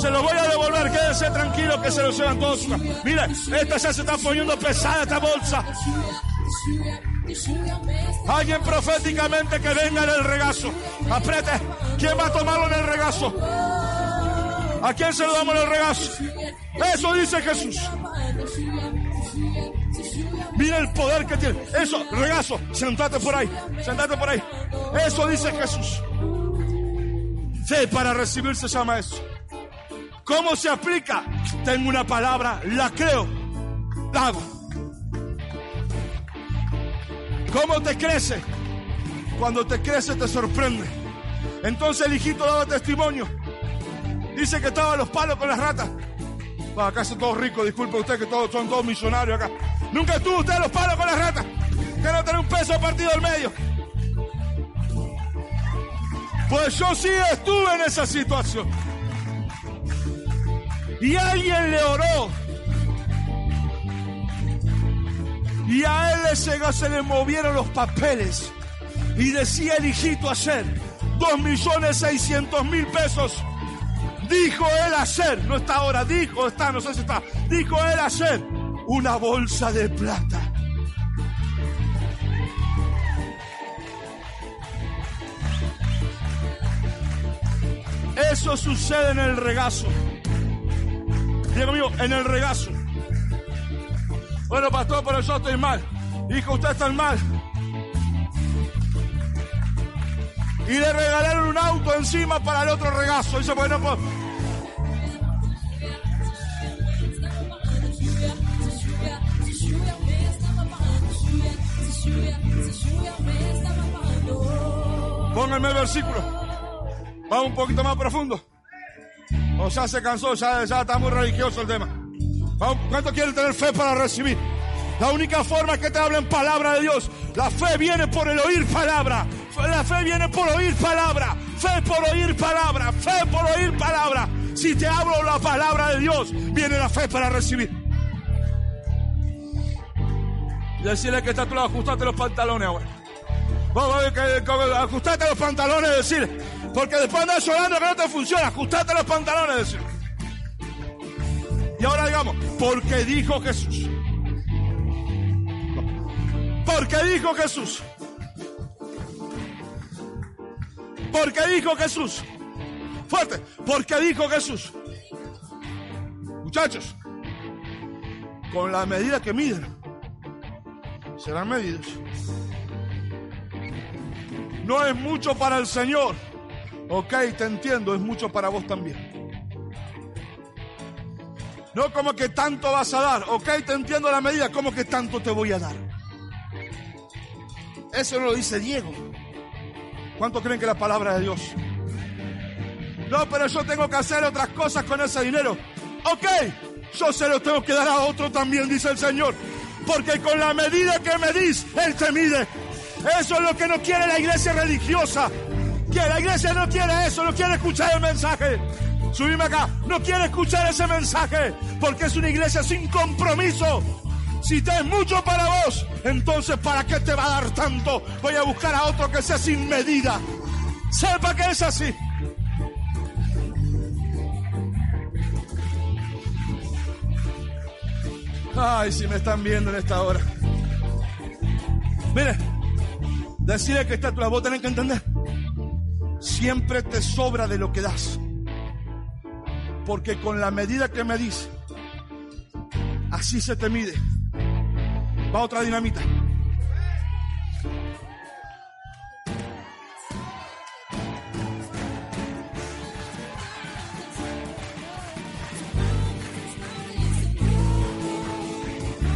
Se lo voy a devolver, quédense tranquilo que se lo llevan todos. Mire, esta se está poniendo pesada esta bolsa. Alguien proféticamente que venga en el regazo. Apriete. ¿Quién va a tomarlo en el regazo? ¿A quién se lo damos en el regazo? Eso dice Jesús. Mira el poder que tiene. Eso, regazo. Sentate por ahí. Sentate por ahí. Eso dice Jesús. Fe para recibir se llama eso. ¿Cómo se aplica? Tengo una palabra, la creo, la hago. ¿Cómo te crece? Cuando te crece te sorprende. Entonces el hijito daba testimonio. Dice que estaba a los palos con las ratas. Acá son todos ricos, disculpe usted que todos son todos millonarios acá. Nunca estuvo usted a los palos con las ratas. Que no tener un peso partido del medio. Pues yo sí estuve en esa situación. Y alguien le oró. Y a él le llegó, se le movieron los papeles. Y decía el hijito ayer, dos millones seiscientos mil pesos. Dijo él ayer, no está ahora, dijo, está, no sé si está. Dijo él ayer, una bolsa de plata. Eso sucede en el regazo. Diego mío, en el regazo. Bueno, pastor, pero yo estoy mal. Hijo, usted está mal. Y le regalaron un auto encima para el otro regazo. Dice, bueno, pues. Pónganme el versículo. Vamos un poquito más profundo. O ya se cansó, ya, ya está muy religioso el tema. ¿Cuánto quieren tener fe para recibir? La única forma que te hablen palabra de Dios. La fe viene por el oír palabra. La fe viene por oír palabra. Fe por oír palabra. Fe por oír palabra. Si te hablo la palabra de Dios, viene la fe para recibir. Decirle que está a tu ajustate los pantalones ahora. Vamos a ver que, ajustate los pantalones, decirle. Porque después andas llorando que no te funciona. Ajustate los pantalones, decirle. Y ahora digamos, porque dijo Jesús. Porque dijo Jesús. Porque dijo Jesús. Fuerte. Porque dijo Jesús. Muchachos, con la medida que miden, serán medidos. No es mucho para el Señor. Ok, te entiendo, es mucho para vos también. No como que tanto vas a dar. Ok, te entiendo la medida. Como que tanto te voy a dar. Eso no lo dice Diego. ¿Cuánto creen que la palabra de Dios? No, pero yo tengo que hacer otras cosas con ese dinero. Ok, yo se lo tengo que dar a otro también, dice el Señor. Porque con la medida que me dis, Él te mide. Eso es lo que no quiere la iglesia religiosa. Que la iglesia no quiere eso, no quiere escuchar el mensaje. Subime acá, no quiere escuchar ese mensaje porque es una iglesia sin compromiso. Si te es mucho para vos, entonces ¿para qué te va a dar tanto? Voy a buscar a otro que sea sin medida. Sepa que es así. Ay, si me están viendo en esta hora. Mire, decirle que está tu vos tenés que entender. Siempre te sobra de lo que das. Porque con la medida que me dice, así se te mide. Va otra dinamita.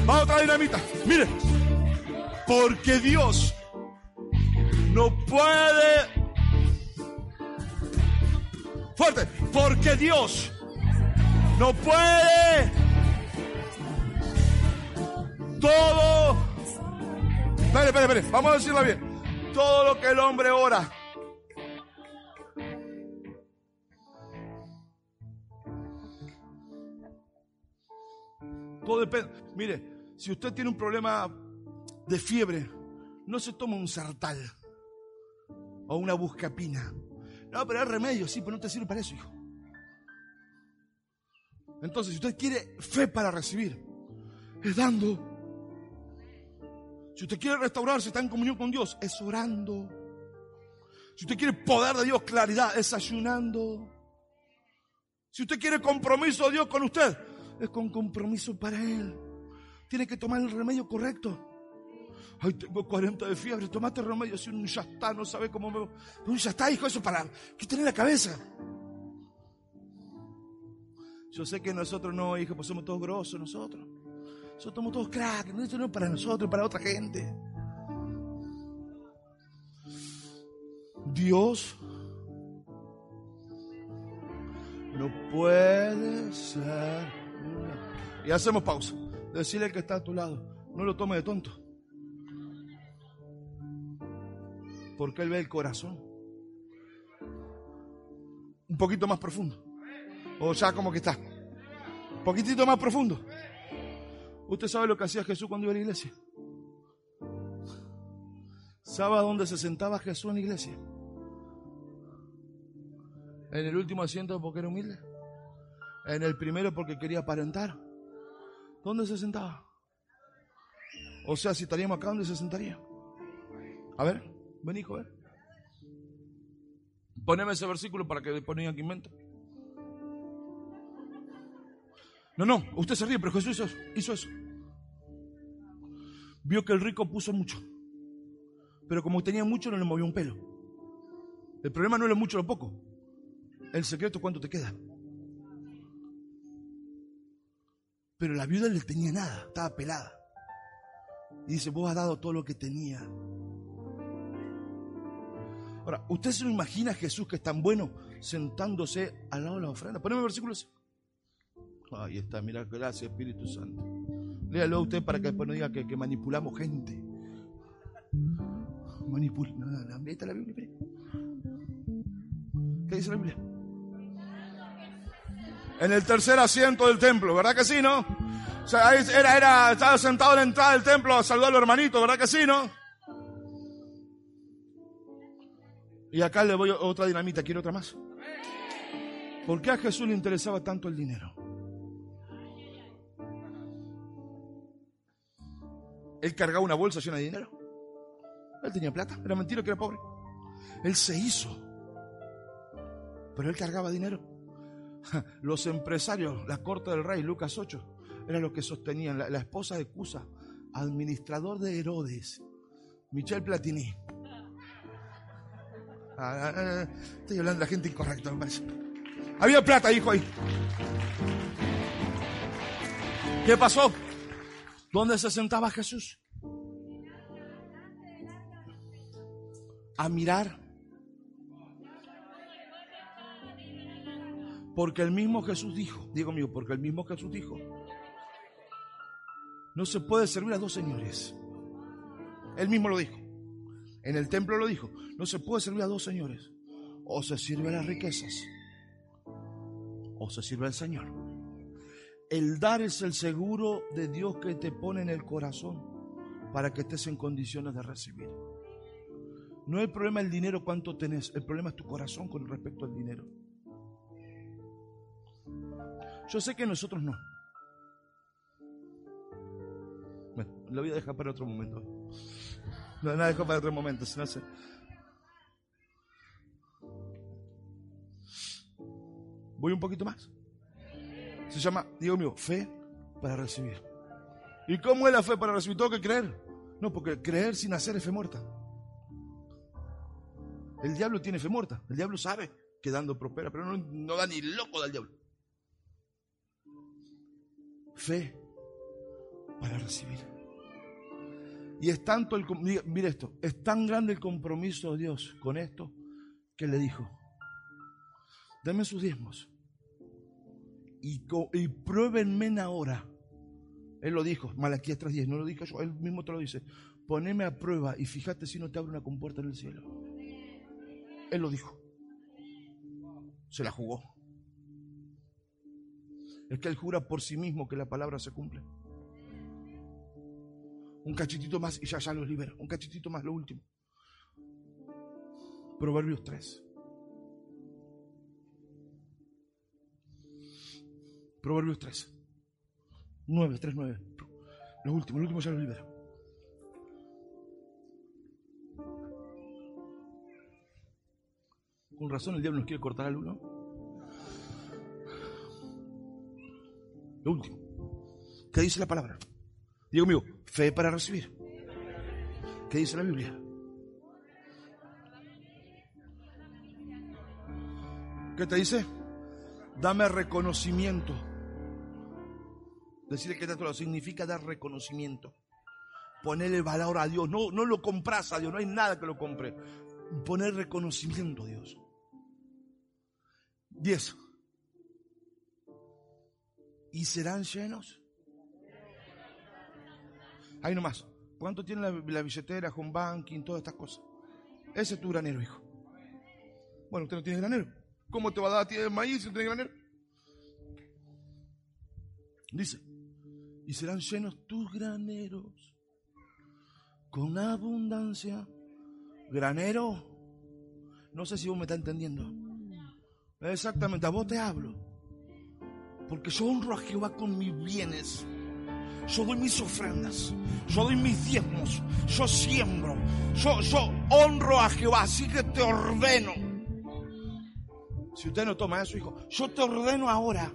Va otra dinamita. Mire, porque Dios no puede... Fuerte, porque Dios no puede todo. Espere, espere, espere. Vamos a decirlo bien. Todo lo que el hombre ora. Todo depende. Mire, si usted tiene un problema de fiebre, no se toma un sartal o una buscapina. No, pero hay remedio, sí, pero no te sirve para eso, hijo. Entonces, si usted quiere fe para recibir, es dando. Si usted quiere restaurarse, está en comunión con Dios, es orando. Si usted quiere poder de Dios, claridad, es ayunando. Si usted quiere compromiso de Dios con usted, es con compromiso para Él. Tiene que tomar el remedio correcto. Ay, tengo 40 de fiebre, tomate remedio. Si un ya está, no sabe cómo me. Un ya está, hijo, eso para. ¿Qué tiene en la cabeza? Yo sé que nosotros no, hijo, pues somos todos grosos nosotros. Nosotros somos todos cracks. Esto no es para nosotros, para otra gente. Dios no puede ser. Y hacemos pausa. Decirle al que está a tu lado, no lo tome de tonto. Porque Él ve el corazón. Un poquito más profundo. O ya como que está. Un poquitito más profundo. ¿Usted sabe lo que hacía Jesús cuando iba a la iglesia? ¿Sabe dónde se sentaba Jesús en la iglesia? En el último asiento porque era humilde. En el primero porque quería aparentar. ¿Dónde se sentaba? O sea, si estaríamos acá, ¿dónde se sentaría? A ver, ven hijo, a ver. Poneme ese versículo para que pongan aquí en mente. No, no, usted se ríe, pero Jesús hizo eso. Vio que el rico puso mucho. Pero como tenía mucho, no le movió un pelo. El problema no es lo mucho o lo poco. El secreto es cuánto te queda. Pero la viuda le tenía nada, estaba pelada. Y dice, vos has dado todo lo que tenía. Ahora, ¿usted se lo imagina a Jesús que es tan bueno sentándose al lado de la ofrenda? Poneme versículos. Ahí está, mira, gracias Espíritu Santo. Léalo a usted para que después no diga que, manipulamos gente. Manipula. No, no, está la Biblia. ¿Qué dice la Biblia? En el tercer asiento del templo, ¿verdad que sí, no? O sea, era, era, estaba sentado en la entrada del templo a saludar a los hermanitos, ¿verdad que sí, no? Y acá le voy otra dinamita, quiero otra más. ¿Por qué a Jesús le interesaba tanto el dinero? Él cargaba una bolsa llena de dinero. Él tenía plata, era mentira que era pobre. Él se hizo. Pero él cargaba dinero. Los empresarios, la corte del rey, Lucas 8, era lo que sostenían. La, esposa de Cusa, administrador de Herodes, Michel Platini. Ah, ah, ah, estoy hablando de la gente incorrecta, me parece. Había plata, hijo, ahí. ¿Qué pasó? ¿Dónde se sentaba Jesús? A mirar. Porque el mismo Jesús dijo, digo mío, porque el mismo Jesús dijo, no se puede servir a dos señores. Él mismo lo dijo. En el templo lo dijo, no se puede servir a dos señores. O se sirve a las riquezas, o se sirve al Señor. El dar es el seguro de Dios que te pone en el corazón para que estés en condiciones de recibir. No el problema el dinero cuánto tenés, el problema es tu corazón con respecto al dinero. Yo sé que nosotros no. Bueno, lo voy a dejar para otro momento. No, la dejo para otro momento. Voy un poquito más. Se llama, digo mío, fe para recibir. ¿Y cómo es la fe para recibir? Tengo que creer. No, porque creer sin hacer es fe muerta. El diablo tiene fe muerta. El diablo sabe que dando prospera, pero no, no da ni loco del diablo. Fe para recibir. Y es tanto el, mire esto, es tan grande el compromiso de Dios con esto que le dijo, denme sus diezmos y, y pruébenme ahora. Él lo dijo, Malaquías 3.10, no lo dije yo, él mismo te lo dice, poneme a prueba y fíjate si no te abre una compuerta en el cielo. Él lo dijo. Se la jugó. Es que él jura por sí mismo que la palabra se cumple. Un cachitito más y ya ya los libera. Un cachitito más, lo último. Proverbios 3. Proverbios 3. 9, 3, 9. Lo último, lo último ya lo libera. Con razón el diablo nos quiere cortar algo, ¿no? Lo último. ¿Qué dice la palabra? Digo mío, fe para recibir. ¿Qué dice la Biblia? ¿Qué te dice? Dame reconocimiento. Decirle que te significa dar reconocimiento. Ponerle valor a Dios. No, no lo compras a Dios, no hay nada que lo compre. Poner reconocimiento a Dios. Diez. ¿Y serán llenos? Ahí nomás. ¿Cuánto tiene la, billetera, home banking, todas estas cosas? Ese es tu granero, hijo. Bueno, usted no tiene granero. ¿Cómo te va a dar a ti el maíz si no tiene granero? Dice, y serán llenos tus graneros con abundancia. Granero, no sé si vos me estás entendiendo. Exactamente, a vos te hablo. Porque yo honro a Jehová con mis bienes. Yo doy mis ofrendas. Yo doy mis diezmos. Yo siembro. Yo, honro a Jehová. Así que te ordeno. Si usted no toma eso, hijo, yo te ordeno ahora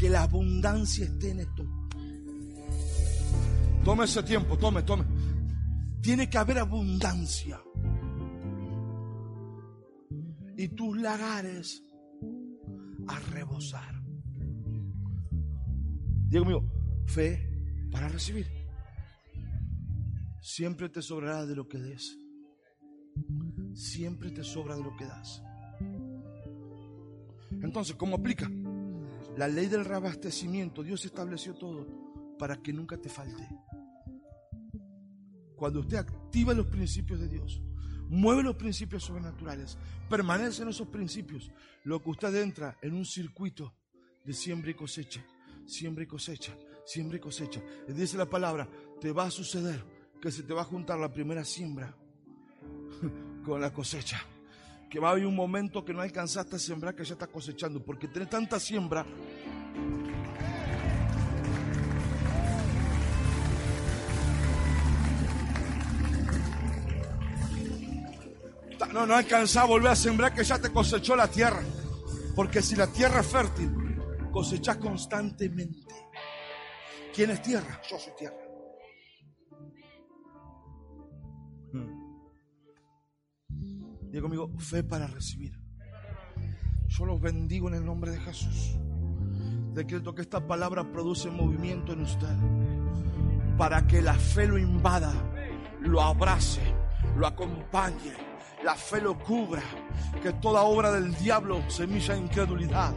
que la abundancia esté en esto. Tome ese tiempo, tome, tome. Tiene que haber abundancia. Y tus lagares a rebosar. Diego mío, fe para recibir. Siempre te sobrará de lo que des. Siempre te sobra de lo que das. Entonces, ¿cómo aplica? La ley del reabastecimiento, Dios estableció todo para que nunca te falte. Cuando usted activa los principios de Dios, mueve los principios sobrenaturales, permanece en esos principios, lo que usted entra en un circuito de siembra y cosecha, siembra y cosecha, siembra y cosecha. Y dice la palabra, te va a suceder que se te va a juntar la primera siembra con la cosecha. Que va a haber un momento que no alcanzaste a sembrar que ya estás cosechando, porque tenés tanta siembra no, no alcanza a volver a sembrar que ya te cosechó la tierra. Porque si la tierra es fértil, cosechas constantemente. ¿Quién es tierra? Yo soy tierra. Digo conmigo, fe para recibir. Yo los bendigo en el nombre de Jesús. Decreto que esta palabra produce movimiento en usted. Para que la fe lo invada, lo abrace, lo acompañe, la fe lo cubra. Que toda obra del diablo, semilla incredulidad,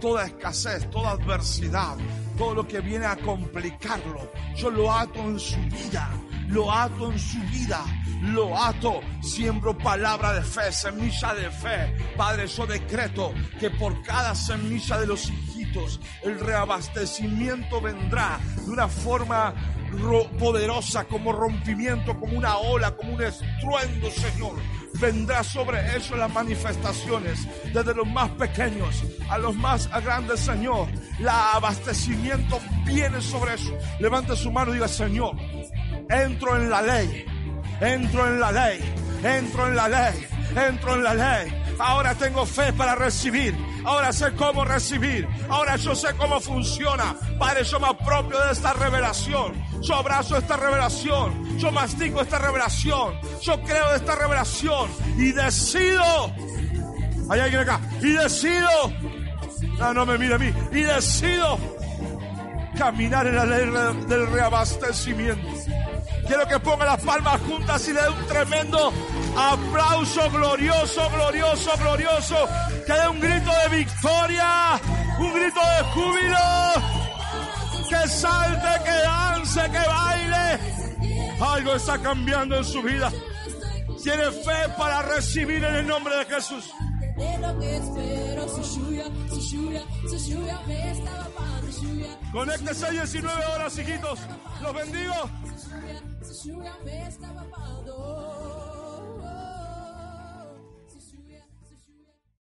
toda escasez, toda adversidad, todo lo que viene a complicarlo, yo lo ato en su vida, lo ato en su vida, lo ato, siembro palabra de fe, semilla de fe. Padre, yo decreto que por cada semilla de los hijitos, el reabastecimiento vendrá de una forma ro- poderosa, como rompimiento, como una ola, como un estruendo, Señor. Vendrá sobre ellos las manifestaciones, desde los más pequeños a los más grandes, Señor. El abastecimiento viene sobre eso. Levante su mano y diga, Señor, entro en la ley, entro en la ley, entro en la ley, entro en la ley. Ahora tengo fe para recibir. Ahora sé cómo recibir. Ahora yo sé cómo funciona. Padre, yo me apropio de esta revelación. Yo abrazo esta revelación. Yo mastico esta revelación. Yo creo de esta revelación. Y decido. Hay alguien acá. Y decido. No, no me mire a mí. Y decido caminar en la ley del reabastecimiento. Quiero que ponga las palmas juntas y le dé un tremendo aplauso glorioso, glorioso, glorioso. Que dé un grito de victoria, un grito de júbilo. Que salte, que dance, que baile. Algo está cambiando en su vida. Tiene fe para recibir en el nombre de Jesús. Conéctese 19 horas, hijitos. Los bendigo. Si lluvia me está tapando.